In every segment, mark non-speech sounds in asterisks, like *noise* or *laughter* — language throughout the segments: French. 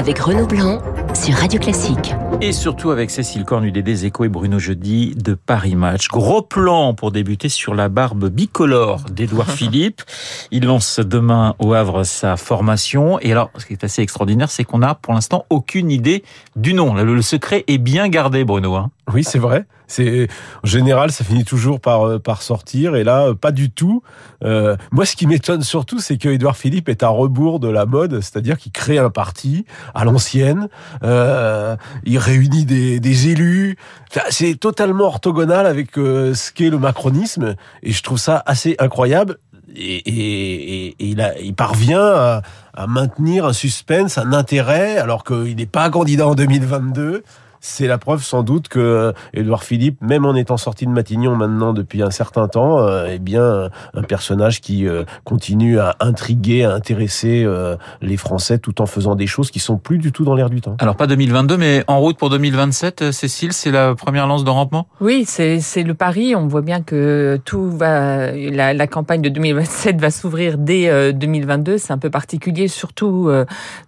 avec Renaud Blanc sur Radio Classique. Et surtout avec Cécile Cornudet des Échos et Bruno Jeudi de Paris Match. Gros plan pour débuter sur la barbe bicolore d'Edouard *laughs* Philippe. Il lance demain au Havre sa formation. Et alors, ce qui est assez extraordinaire, c'est qu'on n'a pour l'instant aucune idée du nom. Le secret est bien gardé, Bruno. Hein. Oui, c'est vrai. C'est en général, ça finit toujours par euh, sortir, et là, pas du tout. Euh, moi, ce qui m'étonne surtout, c'est que Édouard Philippe est à rebours de la mode, c'est-à-dire qu'il crée un parti à l'ancienne, euh, il réunit des, élus. c'est totalement orthogonal avec euh, ce qu'est le macronisme, et je trouve ça assez incroyable. Et, il, parvient à, maintenir un suspense, un intérêt, alors qu'il n'est pas candidat en 2022 c'est la preuve sans doute que Édouard Philippe, même en étant sorti de Matignon maintenant depuis un certain temps, euh, est bien un personnage qui euh, continue à intriguer, à intéresser euh, les Français tout en faisant des choses qui sont plus du tout dans l'air du temps. Alors pas 2022, mais en route pour 2027, Cécile, c'est la première lance de rampement? Oui, c'est le pari. On voit bien que tout va, la, la campagne de 2027 va s'ouvrir dès 2022. C'est un peu particulier, surtout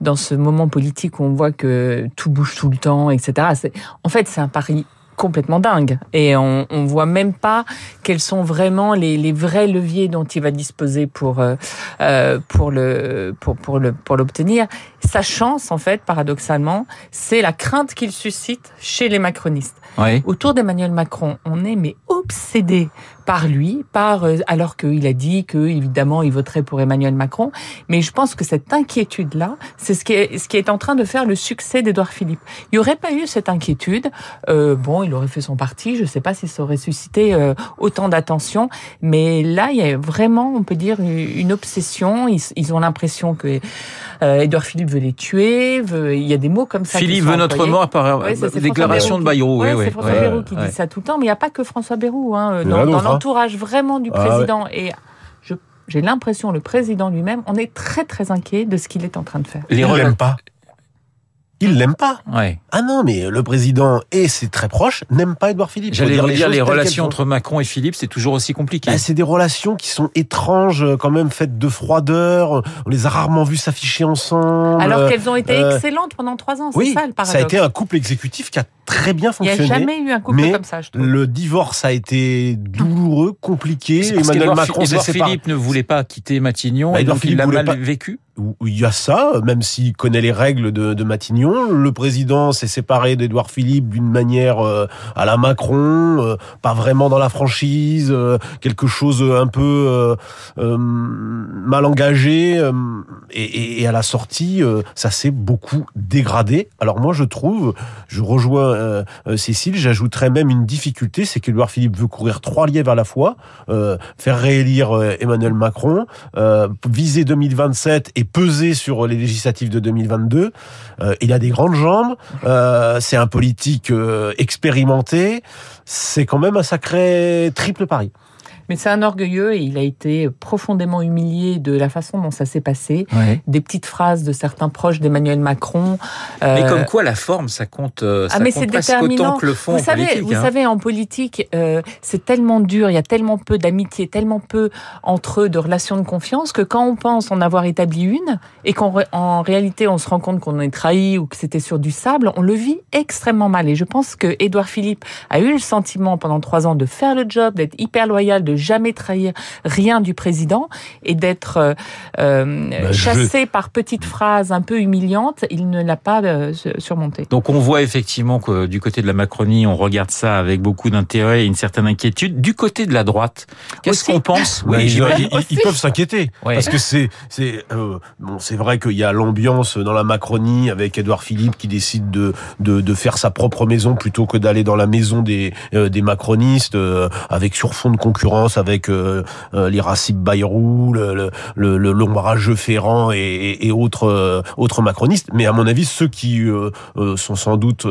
dans ce moment politique où on voit que tout bouge tout le temps, etc en fait, c'est un pari complètement dingue. Et on, on voit même pas quels sont vraiment les, les vrais leviers dont il va disposer pour euh, euh pour le pour pour le pour l'obtenir. Sa chance, en fait, paradoxalement, c'est la crainte qu'il suscite chez les macronistes. Autour d'Emmanuel Macron, on est mais obsédé par lui, par euh, alors qu'il a dit que évidemment il voterait pour Emmanuel Macron. Mais je pense que cette inquiétude là, c'est ce qui est ce qui est en train de faire le succès d'Edouard Philippe. Il n'y aurait pas eu cette inquiétude. Euh, bon, il aurait fait son parti. Je ne sais pas si ça aurait suscité euh, autant d'attention. Mais là, il y a vraiment, on peut dire, une obsession. Ils, ils ont l'impression que euh, Edouard Philippe veut les tuer. Veut, il y a des mots comme ça. Philippe veut notre mort par ouais, déclaration de Bayrou. Oui, c'est François Bayrou qui dit ça tout le temps. Mais il n'y a pas que François Bayrou. Hein, dans, dans entourage vraiment du ah président. Et j'ai l'impression, le président lui-même, on est très très inquiet de ce qu'il est en train de faire. Les relève pas il l'aime pas. Ouais. Ah non, mais le président et ses très proches n'aiment pas Edouard Philippe. J'allais dire, les, dire, les relations entre Macron et Philippe, c'est toujours aussi compliqué. Bah, c'est des relations qui sont étranges, quand même faites de froideur. On les a rarement vus s'afficher ensemble. Alors qu'elles ont été euh, excellentes pendant trois ans. Oui, ça le paradoxe. Ça a été un couple exécutif qui a très bien fonctionné. Il n'y a jamais eu un couple mais comme ça, je trouve. Le divorce a été douloureux, compliqué. Emmanuel Macron Edouard Philippe ne voulait pas quitter Matignon. Bah, et donc il l'a mal vécu il y a ça, même s'il connaît les règles de, de Matignon. Le président s'est séparé d'Edouard Philippe d'une manière euh, à la Macron, euh, pas vraiment dans la franchise, euh, quelque chose un peu mal engagé. Et, et, à la sortie, ça s'est beaucoup dégradé. Alors moi, je trouve, je rejoins Cécile, j'ajouterais même une difficulté, c'est qu'Edouard Philippe veut courir trois lièvres à la fois, faire réélire Emmanuel Macron, viser 2027 et peser sur les législatives de 2022. Euh, il a des grandes jambes, euh, c'est un politique euh, expérimenté, c'est quand même un sacré triple pari. Mais c'est un orgueilleux et il a été profondément humilié de la façon dont ça s'est passé. Des petites phrases de certains proches d'Emmanuel Macron. Euh, mais comme quoi la forme, ça compte, euh, ça ah, mais compte presque autant que le fond vous savez, politique. Vous hein. savez, en politique, euh, c'est tellement dur, il y a tellement peu d'amitié, tellement peu entre eux de relations de confiance que quand on pense en avoir établi une et qu'en réalité on se rend compte qu'on est trahi ou que c'était sur du sable, on le vit extrêmement mal. Et je pense que Édouard Philippe a eu le sentiment pendant trois ans de faire le job, d'être hyper loyal, de jamais trahir rien du président et d'être euh, euh bah, chassé par petites phrases un peu humiliantes, il ne l'a pas euh, surmonté. Donc on voit effectivement que du côté de la Macronie, on regarde ça avec beaucoup d'intérêt et une certaine inquiétude. Du côté de la droite, qu'est-ce qu'on pense oui, ils, peuvent s'inquiéter parce que c'est c'est euh, bon, c'est vrai qu'il y a l'ambiance dans la Macronie avec Édouard Philippe qui décide de, de, de faire sa propre maison plutôt que d'aller dans la maison des des macronistes avec sur fond de concurrence avec euh, euh l'Iracib Bayrou, le, le, le, Ferrand et, autres euh, autres macronistes. Mais à mon avis, ceux qui euh, sont sans doute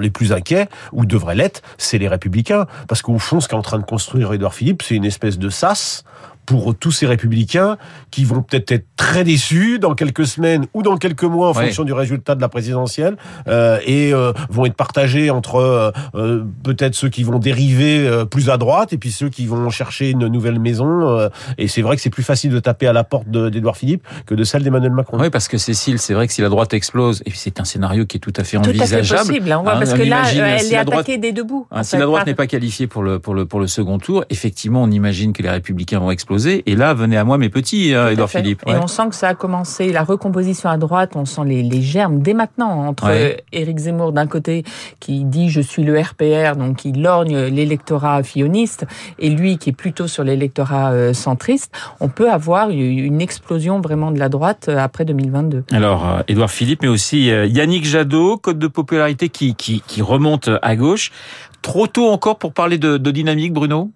les plus inquiets ou devraient l'être, c'est les Républicains, parce qu'au fond, ce qu'est en train de construire Édouard Philippe, c'est une espèce de sas pour tous ces républicains qui vont peut-être être très déçus dans quelques semaines ou dans quelques mois en fonction du résultat de la présidentielle euh, et euh, vont être partagés entre euh, peut-être ceux qui vont dériver plus à droite et puis ceux qui vont chercher une nouvelle maison. et c'est vrai que c'est plus facile de taper à la porte d'Edouard Philippe que de celle d'Emmanuel Macron. Oui, parce que Cécile, c'est vrai que si la droite explose, et c'est un scénario qui est tout à fait envisageable. Tout à fait possible, hein, parce que là, elle est attaquée des deux bouts. Hein, si la droite n'est pas qualifiée pour le, pour, le, pour le second tour, effectivement, on imagine que les républicains vont exploser. Et là, venez à moi mes petits, Edouard Philippe. Et on sent que ça a commencé, la recomposition à droite, on sent les, les germes dès maintenant entre Éric Zemmour d'un côté qui dit je suis le RPR, donc qui lorgne l'électorat filloniste, et lui qui est plutôt sur l'électorat euh, centriste, on peut avoir une explosion vraiment de la droite euh, après 2022. Alors, euh, Édouard Philippe, mais aussi Yannick Jadot, code de popularité qui, qui, qui remonte à gauche. Trop tôt encore pour parler de, de dynamique, Bruno?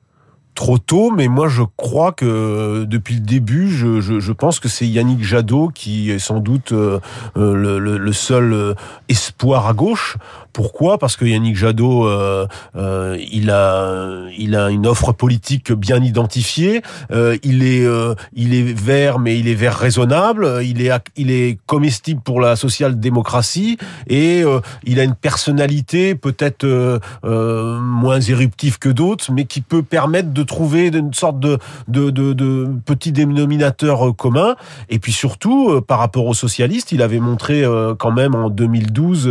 Trop tôt, mais moi je crois que depuis le début, je, je, pense que c'est Yannick Jadot qui est sans doute le, le, le, seul espoir à gauche. Pourquoi? Parce que Yannick Jadot, euh, euh, il a, il a une offre politique bien identifiée. Euh, il est, euh, il est vert, mais il est vert raisonnable. Il est, il est comestible pour la social-démocratie et euh, il a une personnalité peut-être moins éruptive que d'autres, mais qui peut permettre de trouver une sorte de, de, de, de petit dénominateur commun. Et puis surtout, par rapport aux socialistes, il avait montré quand même en 2012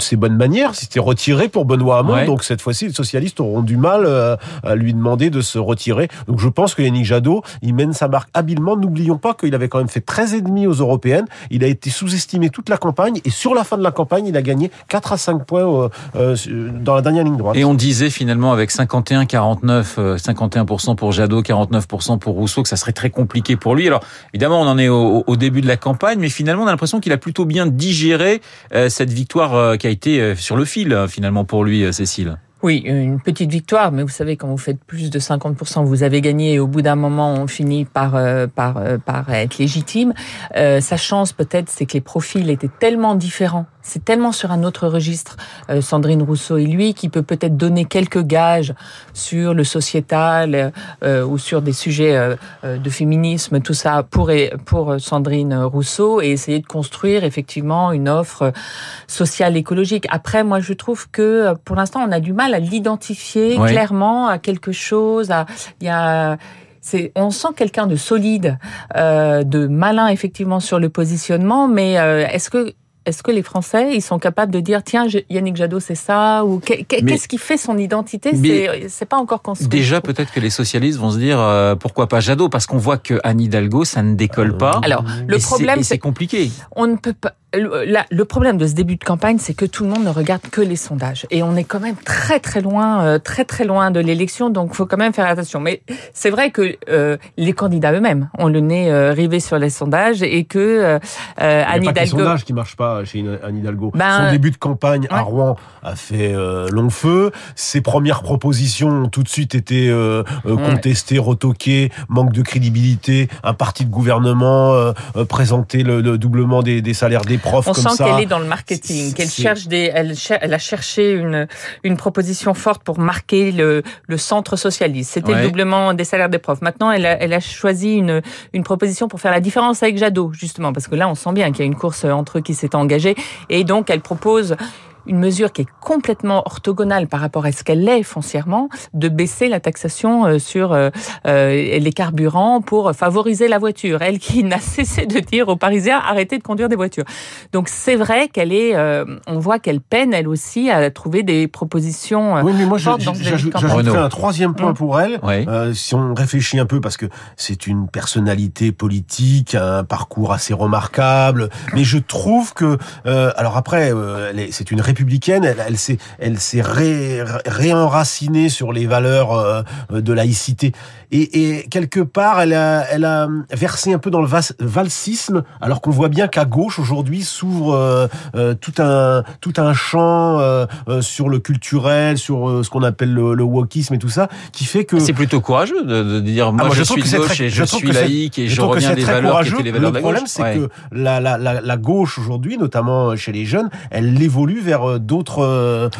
ses bonnes manières. C'était retiré pour Benoît Hamon. Donc cette fois-ci, les socialistes auront du mal euh, à lui demander de se retirer. Donc je pense que Yannick Jadot, il mène sa marque habilement. N'oublions pas qu'il avait quand même fait 13 et demi aux européennes. Il a été sous-estimé toute la campagne et sur la fin de la campagne, il a gagné 4 à 5 points euh, euh, dans la dernière ligne droite. Et on disait finalement avec 51 49 51% pour Jadot, 49% pour Rousseau que ça serait très compliqué pour lui. Alors évidemment, on en est au, au début de la campagne, mais finalement, on a l'impression qu'il a plutôt bien digéré cette victoire euh, qui a été euh, sur le fil euh, finalement pour lui, Cécile. Oui, une petite victoire, mais vous savez, quand vous faites plus de 50%, vous avez gagné et au bout d'un moment, on finit par, par être légitime. sa chance, peut-être, c'est que les profils étaient tellement différents c'est tellement sur un autre registre, euh, Sandrine Rousseau et lui, qui peut peut-être donner quelques gages sur le sociétal euh, ou sur des sujets euh, de féminisme, tout ça pour pour Sandrine Rousseau et essayer de construire effectivement une offre sociale écologique. Après, moi, je trouve que pour l'instant, on a du mal à l'identifier clairement à quelque chose. À il y a c'est on sent quelqu'un de solide, de malin effectivement sur le positionnement, mais est-ce que est-ce que les Français, ils sont capables de dire, tiens, Yannick Jadot, c'est ça Ou qu'est-ce qui fait son identité? C'est pas encore construit. Déjà, peut-être que les socialistes vont se dire, euh, pourquoi pas Jadot? Parce qu'on voit que Anne Hidalgo, ça ne décolle pas. Alors, le problème, c'est compliqué. On ne peut pas le, problème de ce début de campagne, c'est que tout le monde ne regarde que les sondages. Et on est quand même très très loin, euh, très très loin de l'élection, donc faut quand même faire attention. Mais c'est vrai que euh, les candidats eux-mêmes ont le nez euh, rivé sur les sondages et que euh, Anne Hidalgo... Il n'y a pas que les sondages qui marchent pas chez Anne Hidalgo. Ben, Son début de campagne à Rouen a fait long feu. Ses premières propositions ont tout de suite été contestées, retoquées, manque de crédibilité, un parti de gouvernement présenter le, le doublement des, des salaires des on sent qu'elle est dans le marketing, qu'elle cherche des, elle, elle, a cherché une une proposition forte pour marquer le, le centre socialiste. C'était le doublement des salaires des profs. Maintenant, elle a, elle a choisi une une proposition pour faire la différence avec Jadot, justement, parce que là, on sent bien qu'il y a une course entre eux qui s'est engagée, et donc elle propose une mesure qui est complètement orthogonale par rapport à ce qu'elle est foncièrement, de baisser la taxation euh, sur euh, euh, les carburants pour favoriser la voiture. Elle qui n'a *laughs* cessé de dire aux Parisiens arrêtez de conduire des voitures. Donc c'est vrai qu'elle est, on voit qu'elle peine elle aussi à trouver des propositions. Oui, mais moi j'ajouterais un troisième point mmh. pour elle. si on réfléchit un peu, parce que c'est une personnalité politique, un parcours assez remarquable, mais je trouve que, alors après, c'est une républicaine, elle, elle s'est, elle s'est ré, réenracinée sur les valeurs euh, de laïcité. Et, et, quelque part, elle a, elle a versé un peu dans le valsisme, alors qu'on voit bien qu'à gauche aujourd'hui s'ouvre euh, euh, tout un tout un champ euh, sur le culturel, sur ce qu'on appelle le, le, wokisme et tout ça, qui fait que c'est plutôt courageux de, de dire moi, ah, moi je, suis de gauche et je, suis laïque et je, reviens des valeurs courageux. qui étaient les valeurs le de la gauche. Le problème, c'est que la, la, la, la gauche aujourd'hui, notamment chez les jeunes, elle évolue vers vers d'autres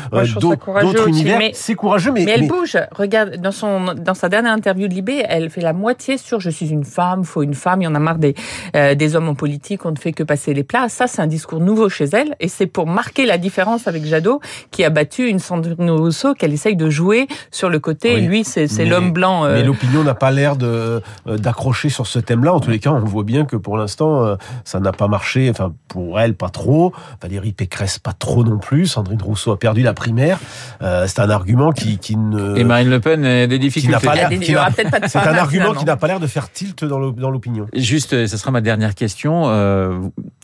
ça courageux d'autres univers. C'est courageux, mais, Mais elle mais- bouge. Regarde, dans son dans sa dernière interview de Libé, elle fait la moitié sur je suis une femme, faut une femme. Il y en a marre des euh, des hommes en politique. On ne fait que passer les plats. Ça, c'est un discours nouveau chez elle, et c'est pour marquer la différence avec Jadot, qui a battu une Sandrine Rousseau qu'elle essaye de jouer sur le côté. Oui. Lui, c'est l'homme blanc. euh, Mais l'opinion n'a pas l'air de euh, d'accrocher sur ce thème-là. En tous les cas, on voit bien que pour l'instant, euh, ça n'a pas marché. Enfin, pour elle, pas trop. Valérie Pécresse, pas trop non plus. Sandrine Rousseau a perdu la primaire. Euh, c'est un argument qui, qui ne. Et Marine Le Pen a des difficultés. C'est un argument qui n'a pas l'air de faire tilt dans l'o- dans l'opinion. Juste, ce sera ma dernière question. Euh,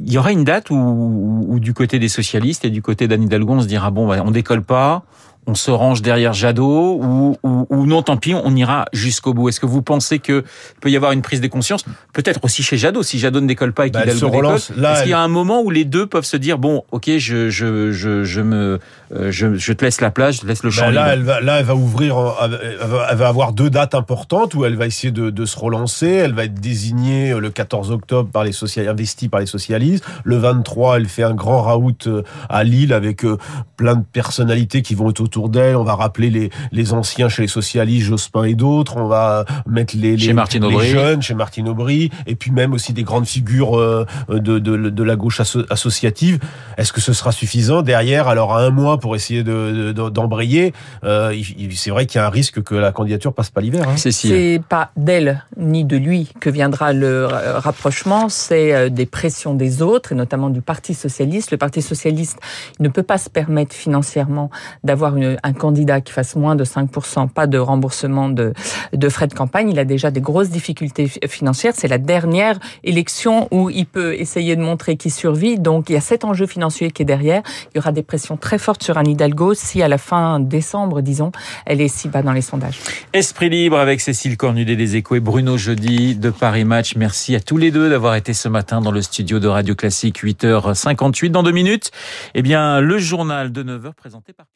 il y aura une date où, où- où du côté des socialistes et du côté d'Anne Hidalgo, on se dira bon, bah, on décolle pas, on se range derrière Jadot, ou, ou, ou non, tant pis, on ira jusqu'au bout. Est-ce que vous pensez que peut y avoir une prise de conscience, peut-être aussi chez Jadot, si Jadot ne décolle pas et Bah, elle relance. Là, Est-ce qu'il y a un moment où les deux peuvent se dire bon, ok, je je je, je me je, je te laisse la place, je te laisse le champ Ben libre. là, elle va, là, elle va ouvrir, euh, elle va, elle va avoir deux dates importantes où elle va essayer de, de se relancer. Elle va être désignée euh, le 14 octobre par les socialistes, investie par les socialistes. Le 23, elle fait un grand raout euh, à Lille avec euh, plein de personnalités qui vont être autour d'elle. On va rappeler les, les anciens chez les socialistes, Jospin et d'autres. On va mettre les, Chez les, Martine les Aubry. jeunes, chez Martine Aubry, et puis même aussi des grandes figures euh, de, de, de la gauche asso- associative. Est-ce que ce sera suffisant derrière? Alors à un mois pour essayer de- de- d'embrayer, euh, c'est vrai qu'il y a un risque que la candidature passe pas l'hiver. hein. Cécile. C'est pas d'elle ni de lui que viendra le ra- rapprochement, c'est euh, des pressions des autres et notamment du Parti socialiste. Le Parti socialiste ne peut pas se permettre financièrement d'avoir une- un candidat qui fasse moins de 5%, pas de remboursement de, de frais de campagne. Il a déjà des grosses difficultés fi- financières. C'est la dernière élection où il peut essayer de montrer qu'il survit. Donc il y a cet enjeu financier qui est derrière. Il y aura des pressions très fortes sur Anne Hidalgo si à la fin décembre, disons, elle est si bas dans les sondages. Esprit libre avec Cécile Cornudet des Échos Bruno Jeudi de Paris Match. Merci à tous les deux d'avoir été ce matin dans le studio de Radio Classique 8h58. Dans deux minutes, eh bien, le journal de 9h présenté par.